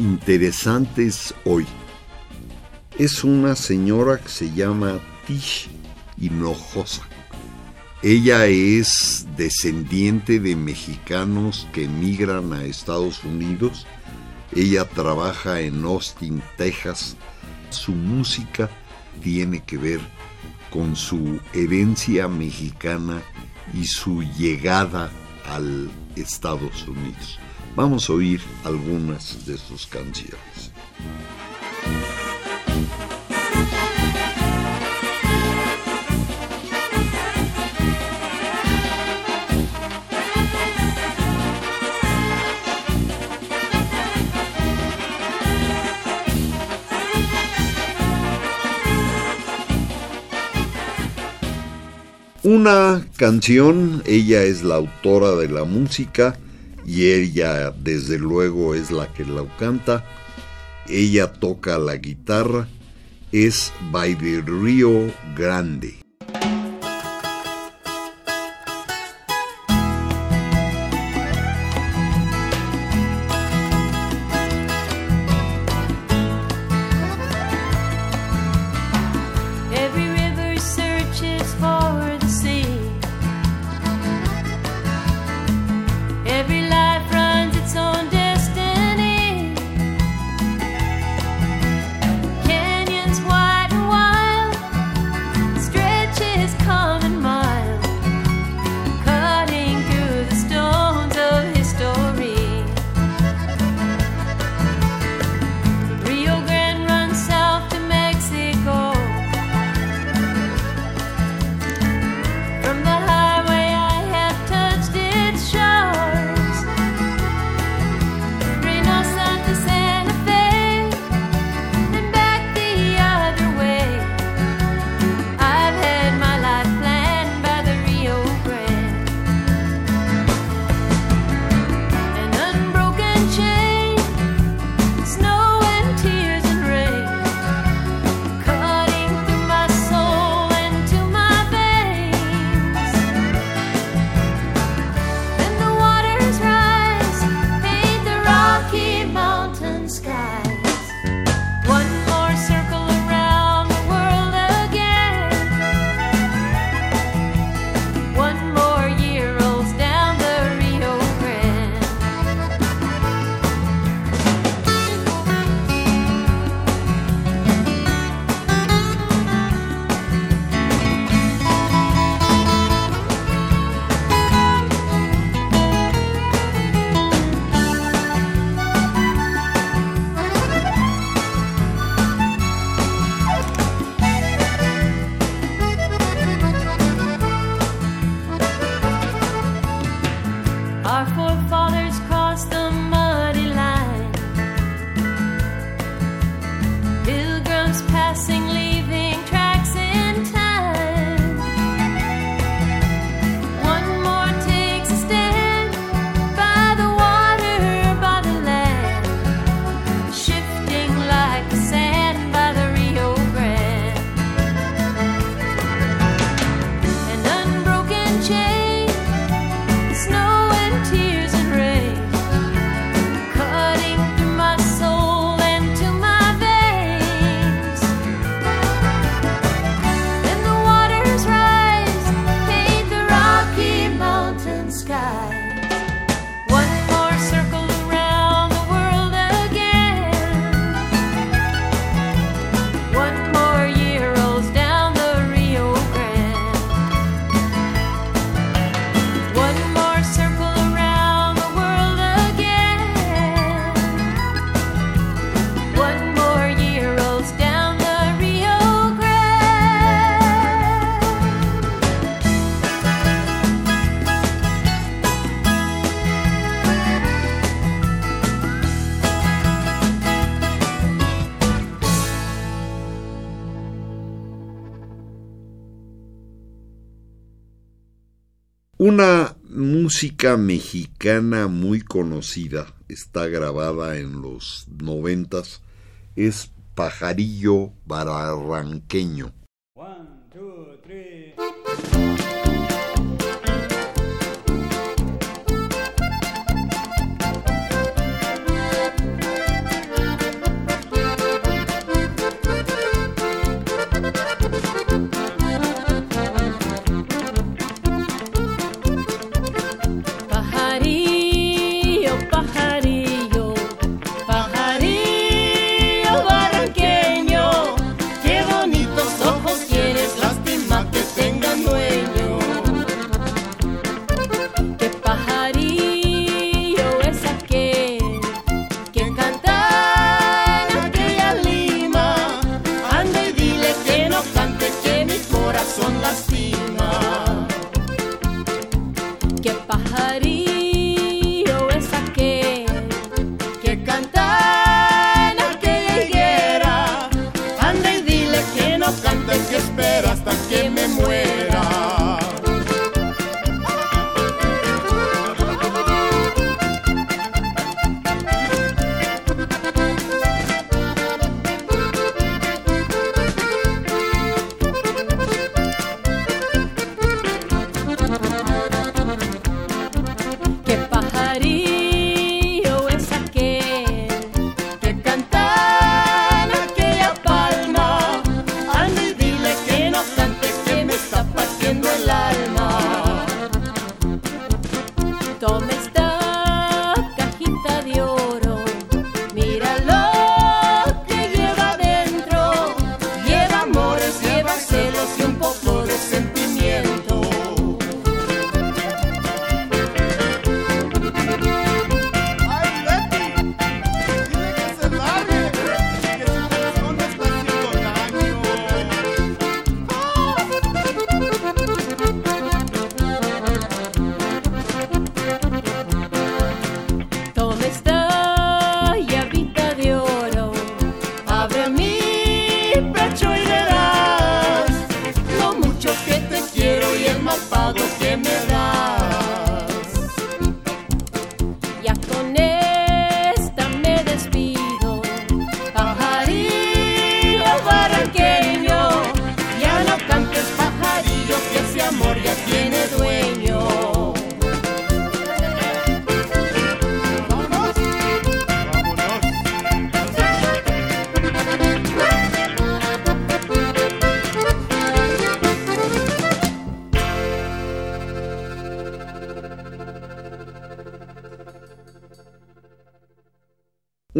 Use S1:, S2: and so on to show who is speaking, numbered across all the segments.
S1: interesantes hoy es una señora que se llama Tish Hinojosa. Ella es descendiente de mexicanos que emigran a Estados Unidos. Ella trabaja en Austin, Texas. Su música tiene que ver con su herencia mexicana y su llegada al Estados Unidos. Vamos a oír algunas de sus canciones. Una canción, ella es la autora de la música y ella desde luego es la que la canta. Ella toca la guitarra, es By the Rio Grande.
S2: Una música mexicana muy conocida, está grabada en los noventas, es Pajarillo Barranqueño.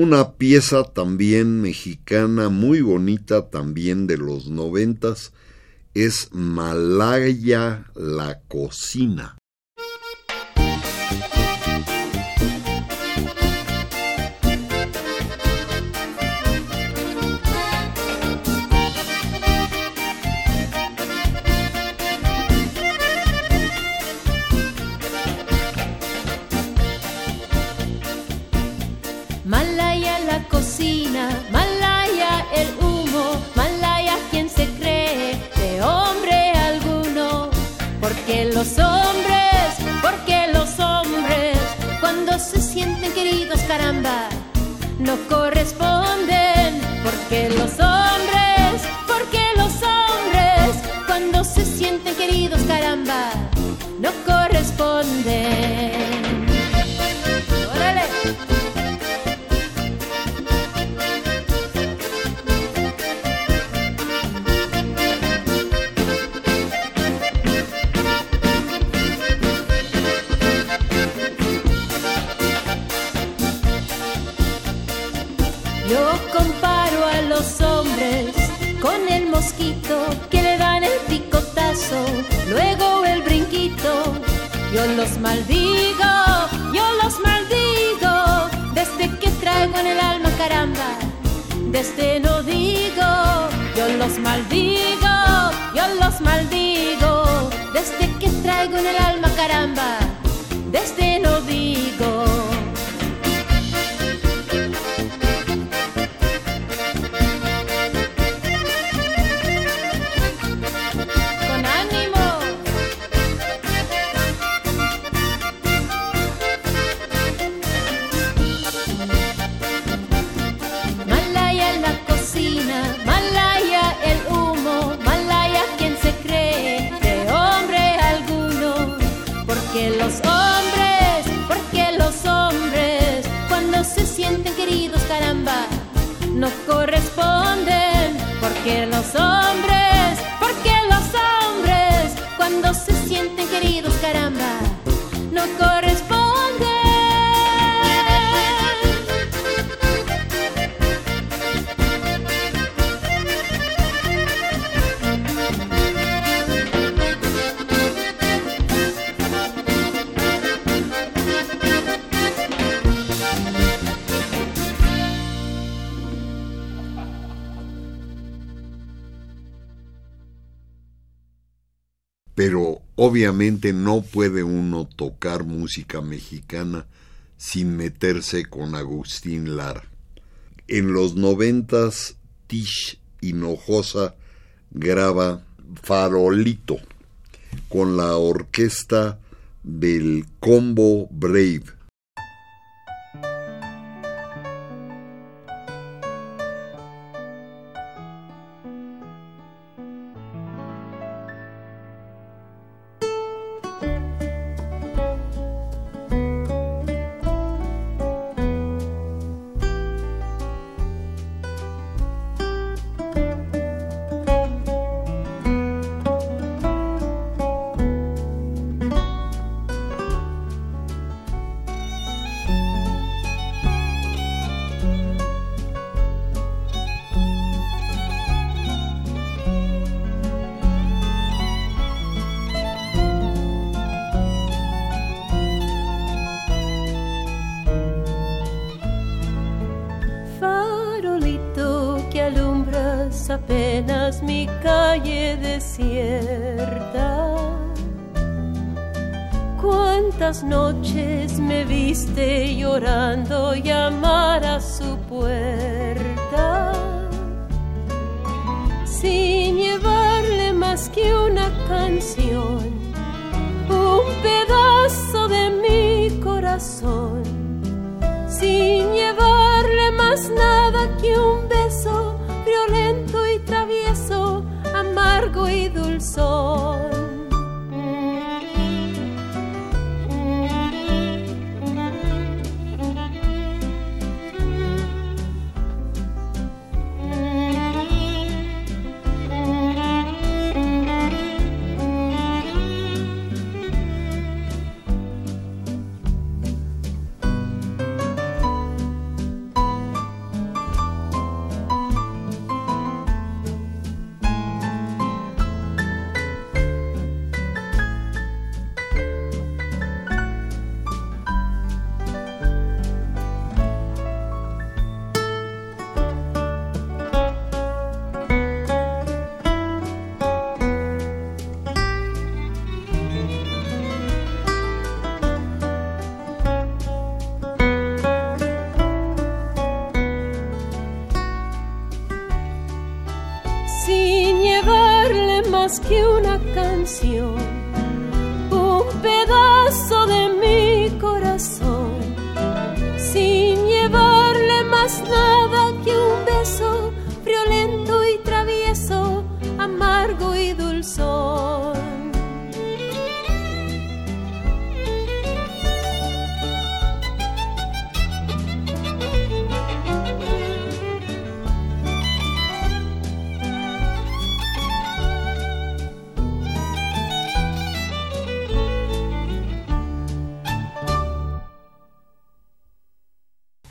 S2: Una pieza también mexicana muy bonita, también de los noventas, es Malaya la Cocina.
S1: Obviamente no puede uno tocar música mexicana sin meterse con Agustín Lara. En los noventas, Tish Hinojosa graba Farolito con la orquesta del Combo Brave
S2: mi calle desierta. Cuántas noches me viste llorando llamar a su puerta, sin llevarle más que una canción, un pedazo de mi corazón, sin llevarle más nada que un amargo y dulzón.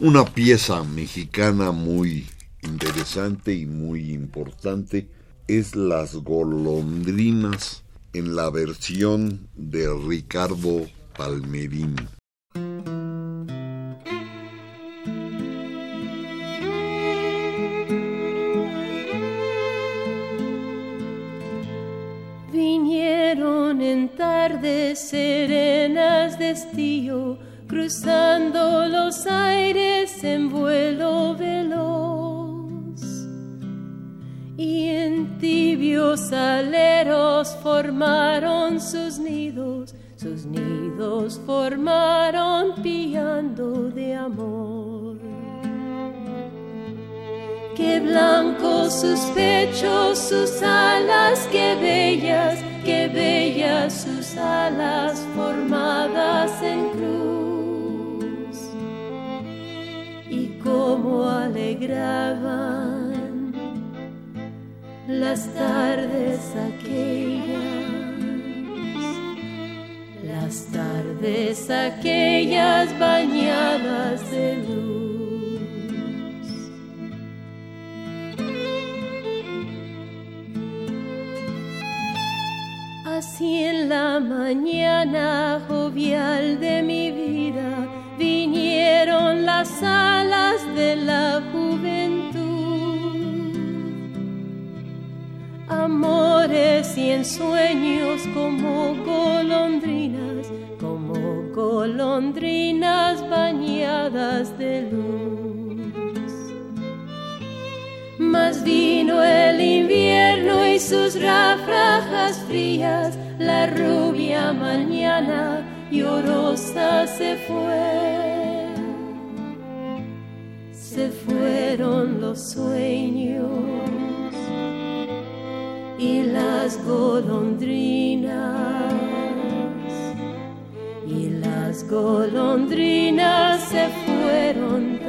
S2: Una
S1: pieza mexicana muy interesante y muy importante es Las golondrinas en la versión de Ricardo Palmerín.
S2: Vinieron en tardes serenas de estío, cruzando los aires en vuelo veloz. Y en tibios aleros formaron sus nidos, sus nidos formaron pillando de amor. Qué blancos sus pechos, sus alas, qué bellas, qué bellas sus alas formadas alegraban las tardes aquellas, las tardes aquellas bañadas de luz. Así en la mañana jovial de mi vida vinieron las alas de la juventud. Amores y ensueños como golondrinas, como golondrinas bañadas de luz. Mas vino el invierno y sus ráfagas frías, la rubia mañana llorosa se fue. Se fueron los sueños y las golondrinas. Y las golondrinas se fueron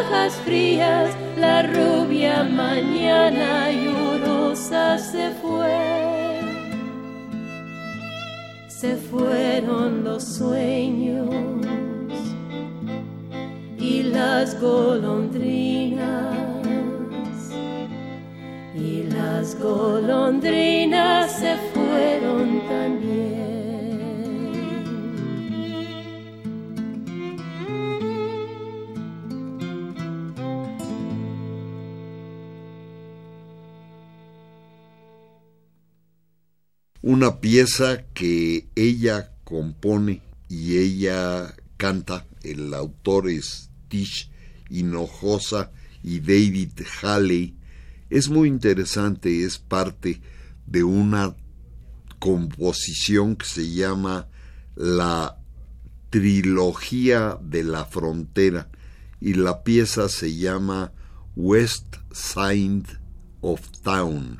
S2: ráfagas frías, la rubia mañana llorosa se fue. Se fueron los sueños y las golondrinas. Y las golondrinas se fueron
S1: una pieza que ella compone y ella canta, el autor es Tish Hinojosa y David Halley, es muy interesante, es parte de una composición que se llama la Trilogía de la Frontera y la pieza se llama west side of town.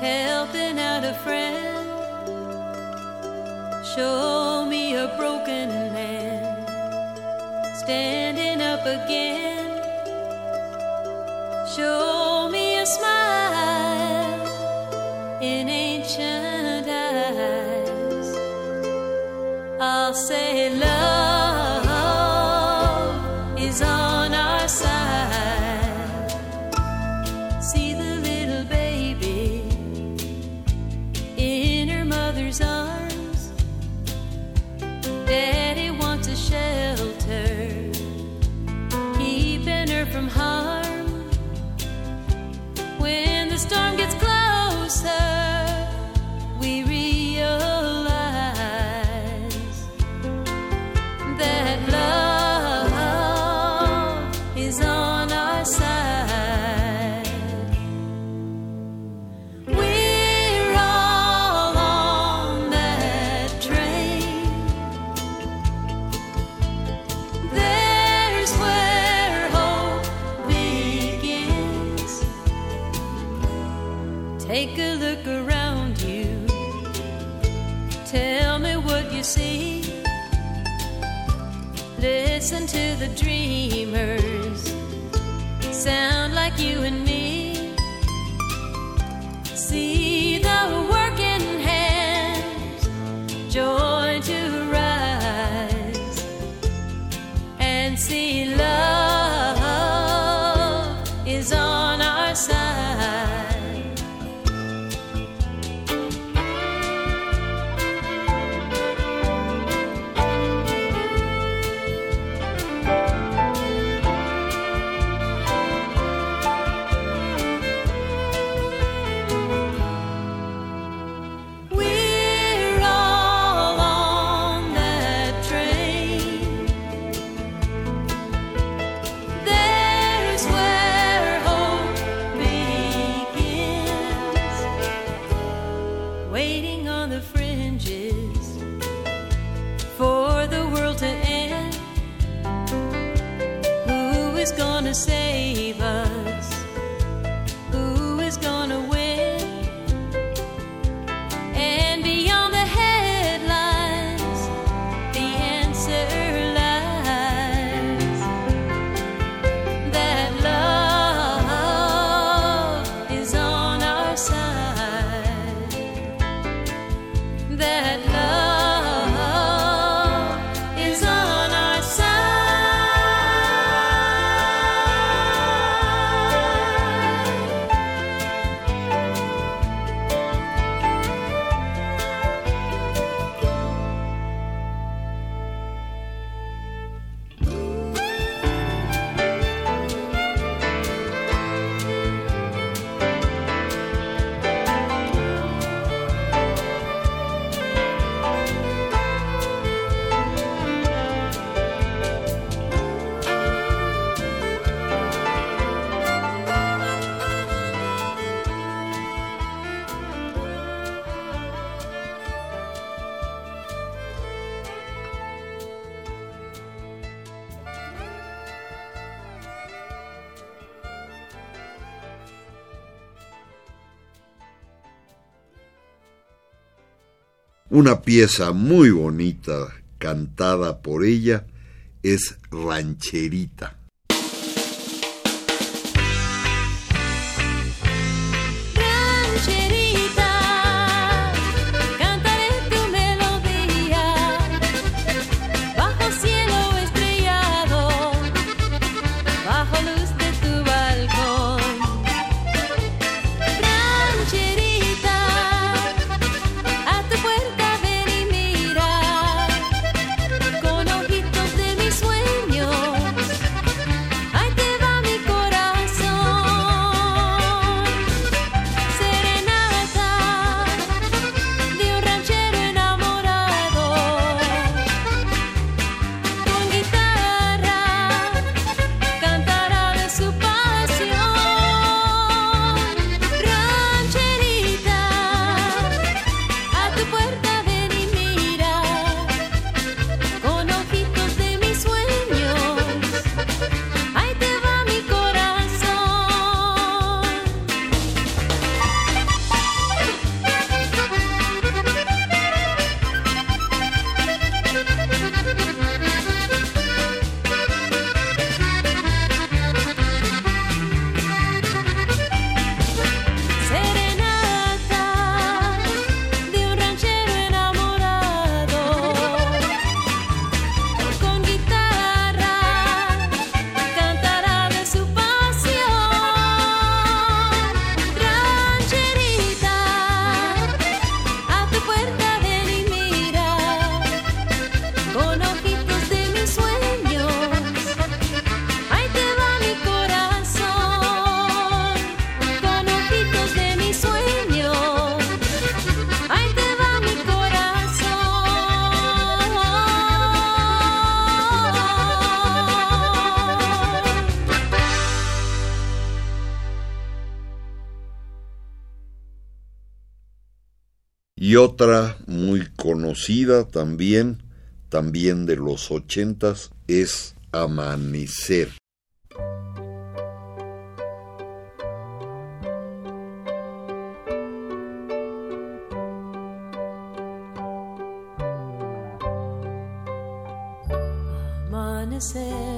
S2: helping out a friend. Show me a broken man standing up again. Show me a smile in ancient eyes. I'll say love.
S1: Una pieza muy bonita cantada por ella es Rancherita.
S2: Y otra muy conocida también, también de los ochentas, es Amanecer. Una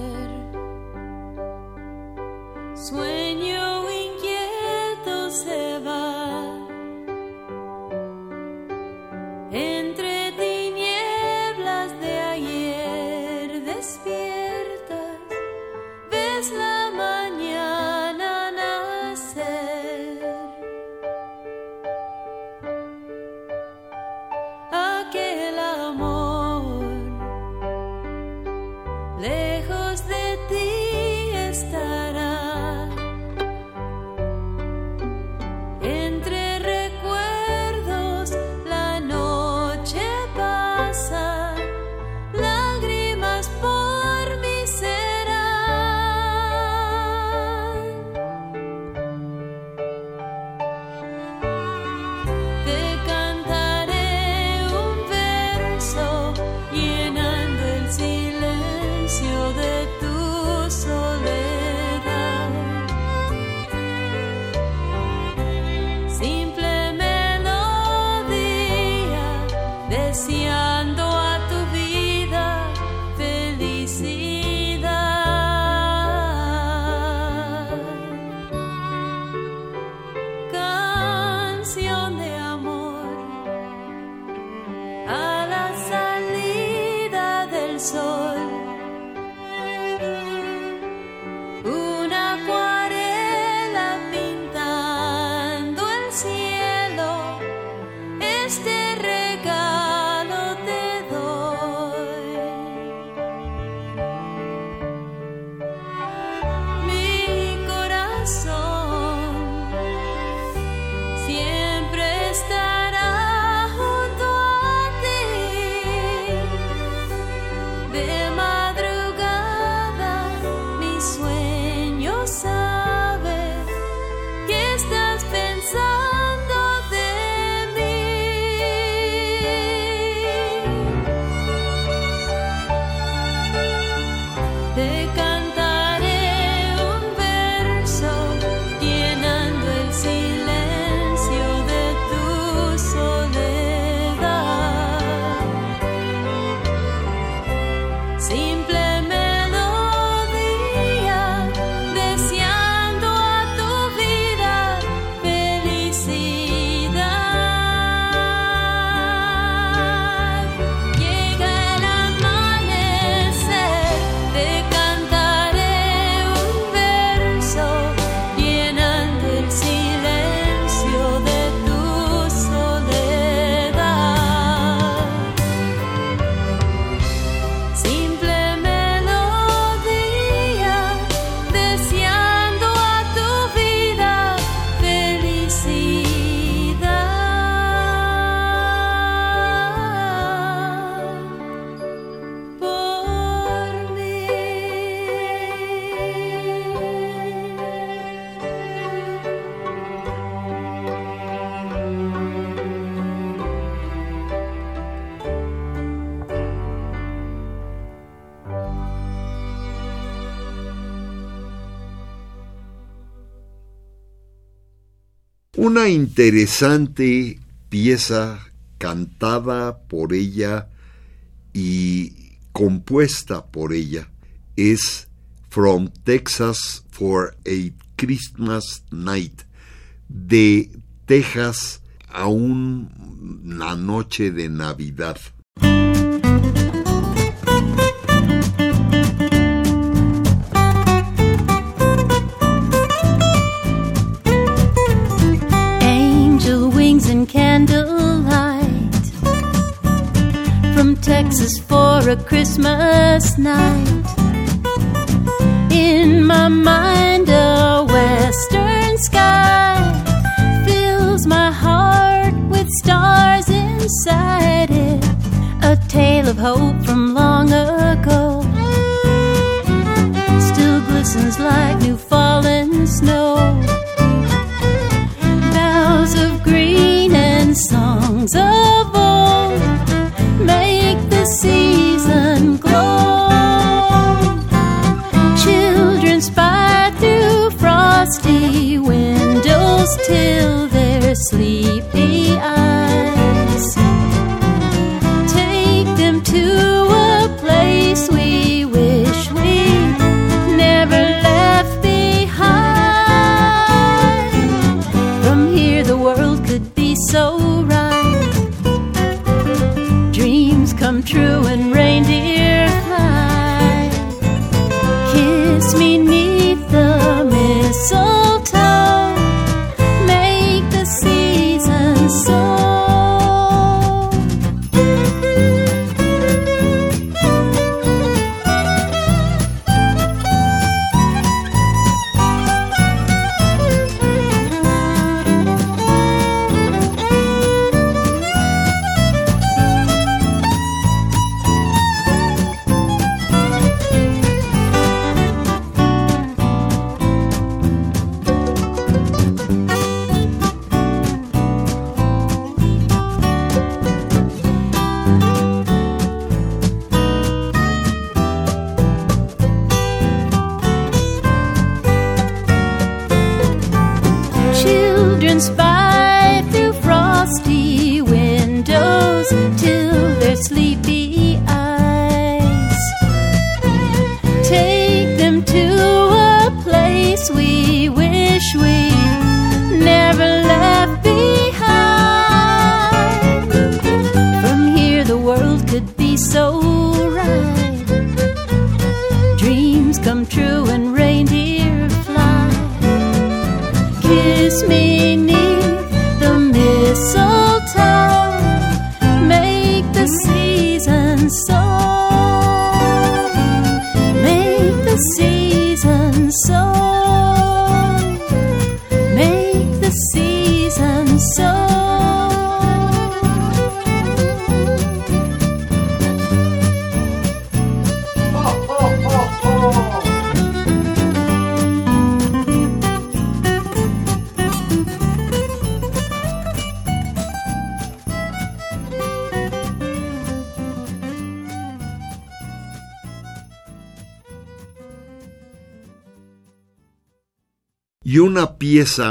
S2: interesante pieza cantada por ella y compuesta por ella es From Texas for a Christmas Night, de Texas a una noche de Navidad.
S3: Texas for a Christmas night. In my mind, a western sky fills my heart with stars inside it. A tale of hope from long ago still glistens like new fallen snow. Boughs of
S2: green and songs of season glow. Children spy through frosty windows till their sleepy eyes.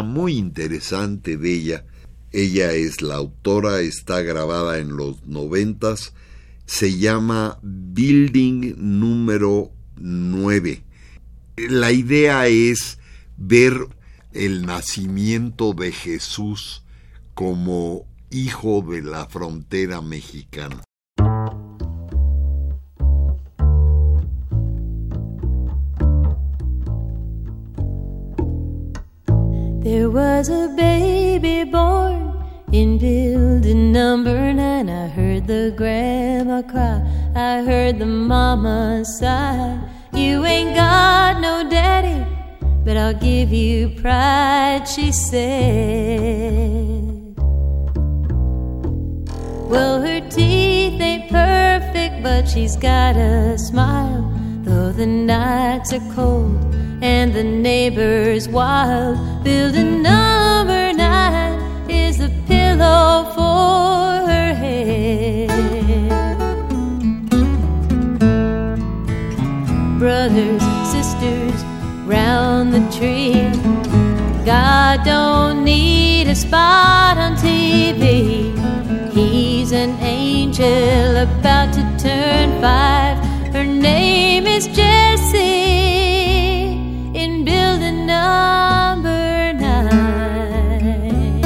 S1: Muy interesante de ella, ella es la autora, está grabada en los noventas, se llama Building número 9. La idea es ver el nacimiento de Jesús como hijo de la frontera mexicana.
S2: There was a baby born in building number nine. I heard the grandma cry, I heard the mama sigh. You ain't got no daddy, but I'll give you pride, she said. Well, her teeth ain't perfect, but she's got a smile. Though the nights are cold and the neighbors wild, building number nine is a pillow for her head. Brothers, sisters, round the tree. God don't need a spot on TV. He's an angel about to turn five. Her name is Jessie number nine.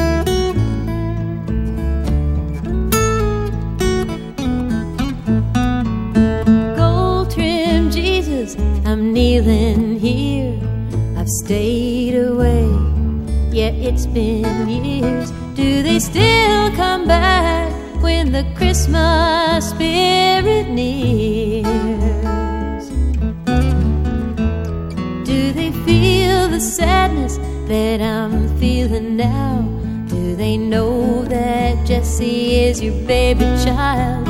S2: Gold trim Jesus, I'm kneeling here. I've stayed away, yet it's been years. Do they still come back when the Christmas spirit nears? Sadness that I'm feeling now? Do they know that Jesse is your baby child?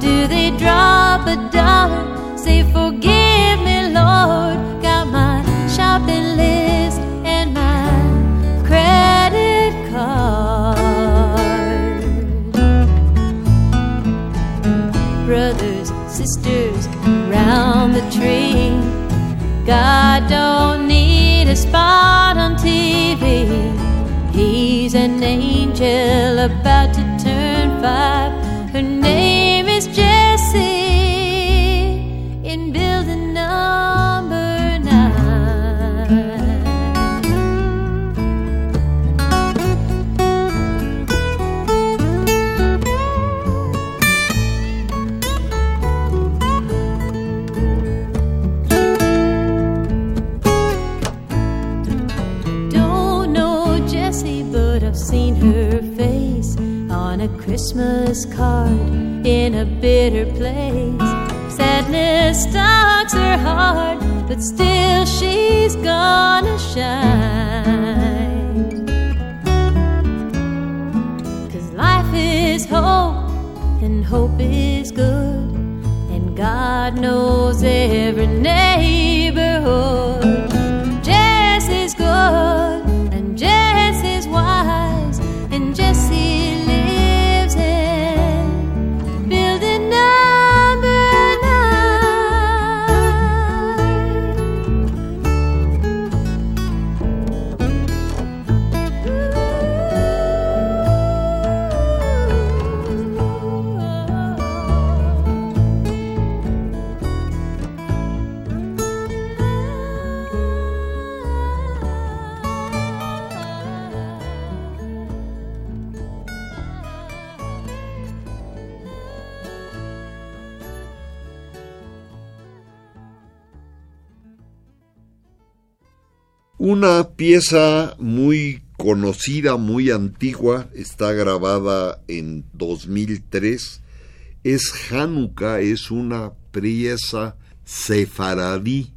S2: Do they drop a dollar, say, Forgive me, Lord? Got my shopping list and my credit card. Brothers, sisters, round the tree. God don't TV. He's an angel about to turn five. Christmas card in a bitter place. Sadness stalks her heart, but still she's gonna shine. Cause life is hope, and hope is good, and God knows every neighborhood.
S1: Una pieza muy conocida, muy antigua, está grabada en 2003. Es Hanukkah, es una pieza sefaradí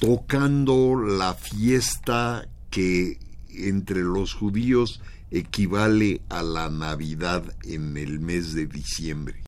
S1: tocando la fiesta que entre los judíos equivale a la Navidad en el mes de diciembre.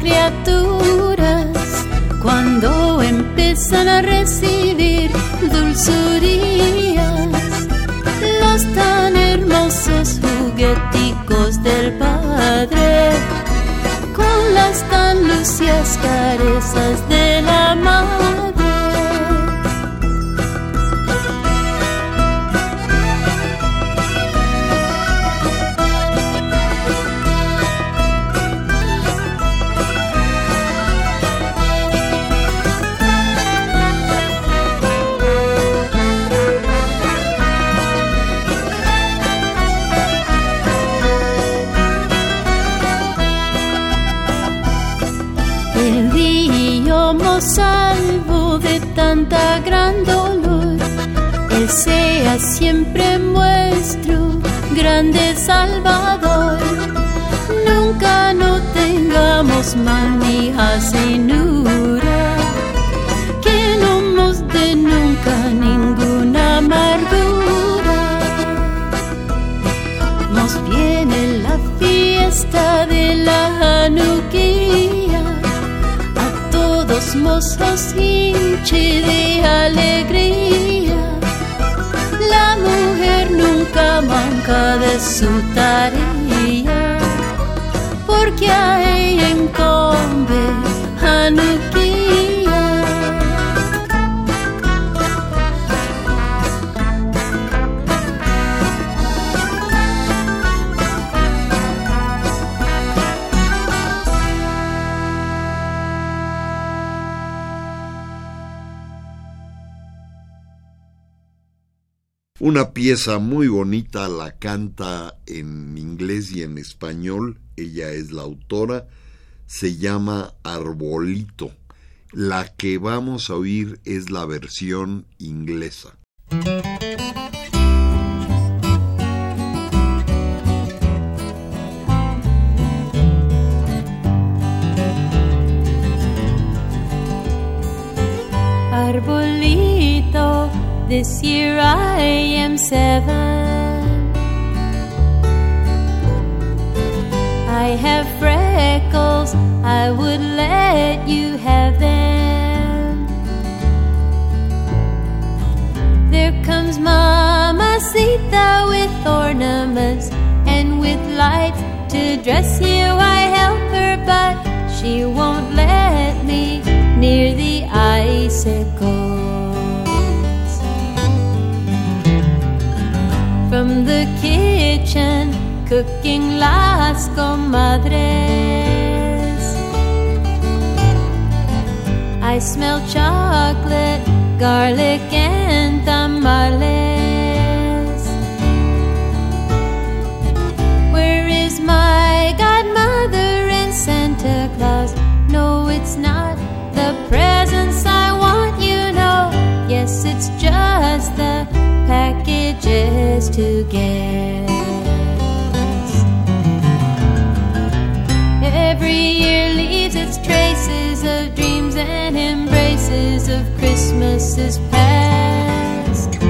S2: Criaturas cuando empiezan a recibir dulzurías, los tan hermosos jugueticos del Padre, con las tan lucias carezas de la Madre. siempre muestro, grande Salvador. Nunca no tengamos mal ni que no nos dé nunca ninguna amargura. Nos viene la fiesta de la Hanuquía, a todos nos hinche de alegría. Mujer nunca manca de su tarea, porque a ella Hanukkah.
S1: Una pieza muy bonita, la canta en inglés y en español, ella es la autora, se llama Arbolito. La que vamos a oír es la versión inglesa.
S2: This year I am seven. I have freckles, I would let you have them. There comes Mamacita with ornaments and with lights to dress you. I help her, but she won't let me near the icicle. From the kitchen cooking las comadres. I smell chocolate, garlic, and tamales. Embraces of Christmases past.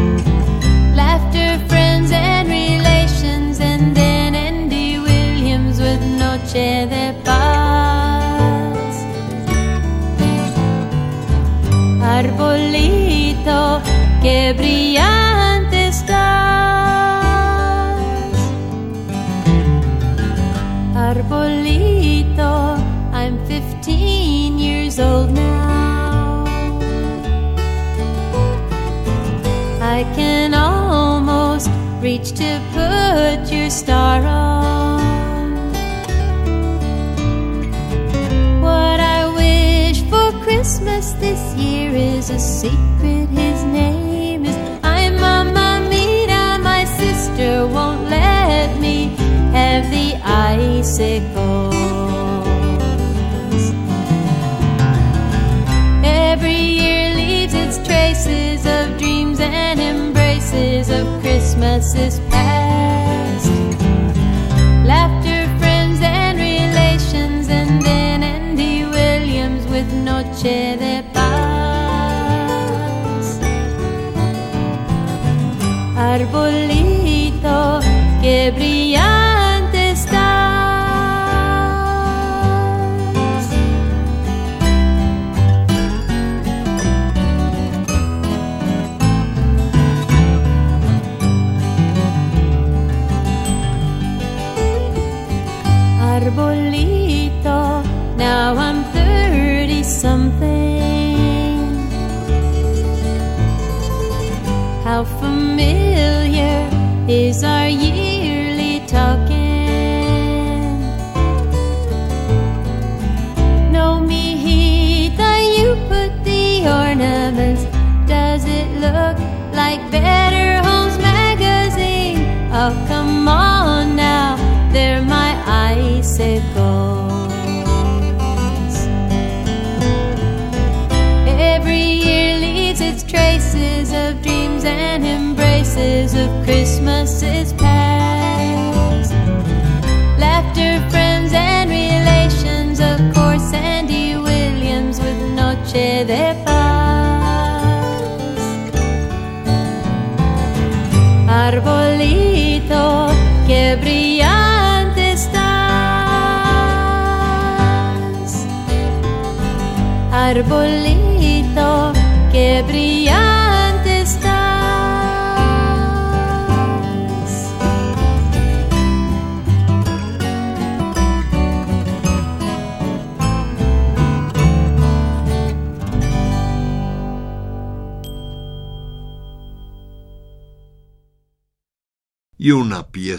S2: Laughter, friends, and relations, and then Andy Williams with Noche de Paz. Arbolito, que brillante reach to put your star on. What I wish for Christmas this year is a secret. His name is I'm Mamma Mia. My sister won't let me have the icicles. Every year leaves its traces embraces of Christmases past. Laughter, friends, and relations, and then Andy Williams with Noche de Paz. Arbolito, que brillante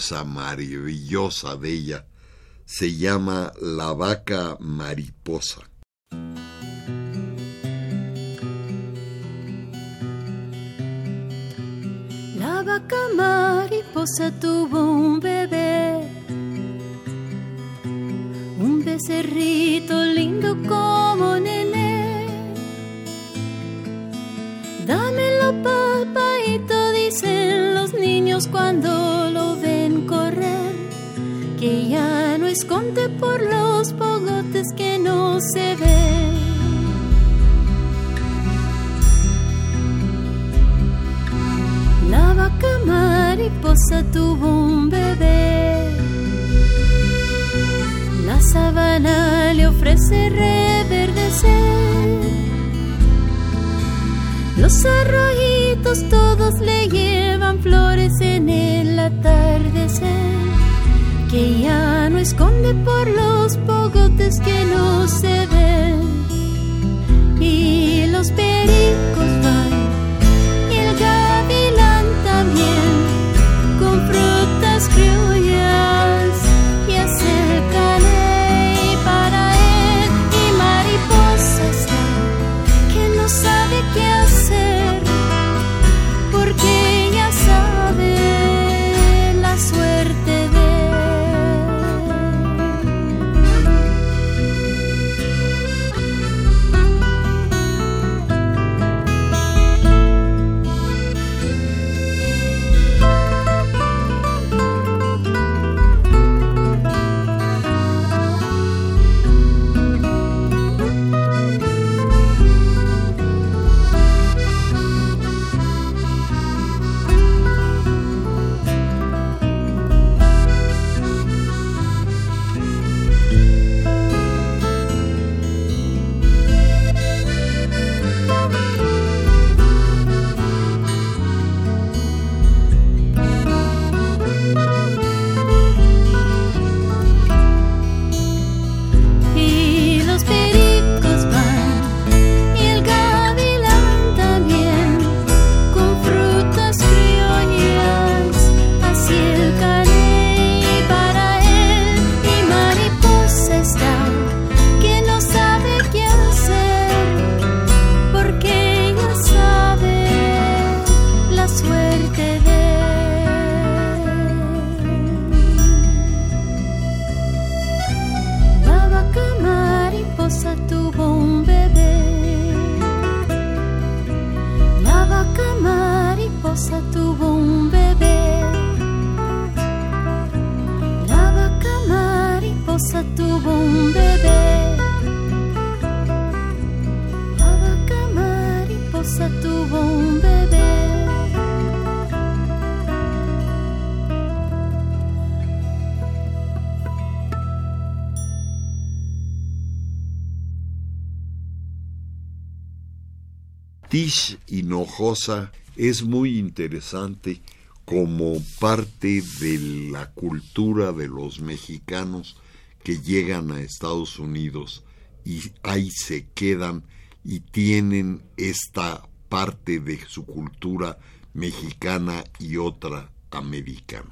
S1: maravillosa de ella se llama La vaca mariposa.
S2: La vaca mariposa tuvo un bebé, un becerrito lindo como esconde por los pogotes que no se ven. La vaca mariposa tuvo un bebé. La sabana le ofrece reverdecer. Los arroyitos todos le llevan flores en el. Que ya no esconde por los pogotes que no se ven. Y los pericos
S1: Es muy interesante como parte de la cultura de los mexicanos que llegan a Estados Unidos y ahí se quedan y tienen esta parte de su cultura mexicana y otra americana.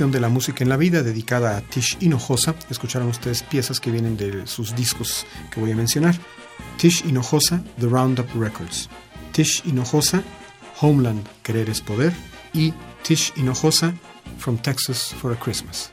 S4: De La Música en la Vida, dedicada a Tish Hinojosa, escucharon ustedes piezas que vienen de sus discos que voy a mencionar. Tish Hinojosa, The Roundup Records. Tish Hinojosa, Homeland, Querer es Poder. Y Tish Hinojosa, From Texas for a Christmas.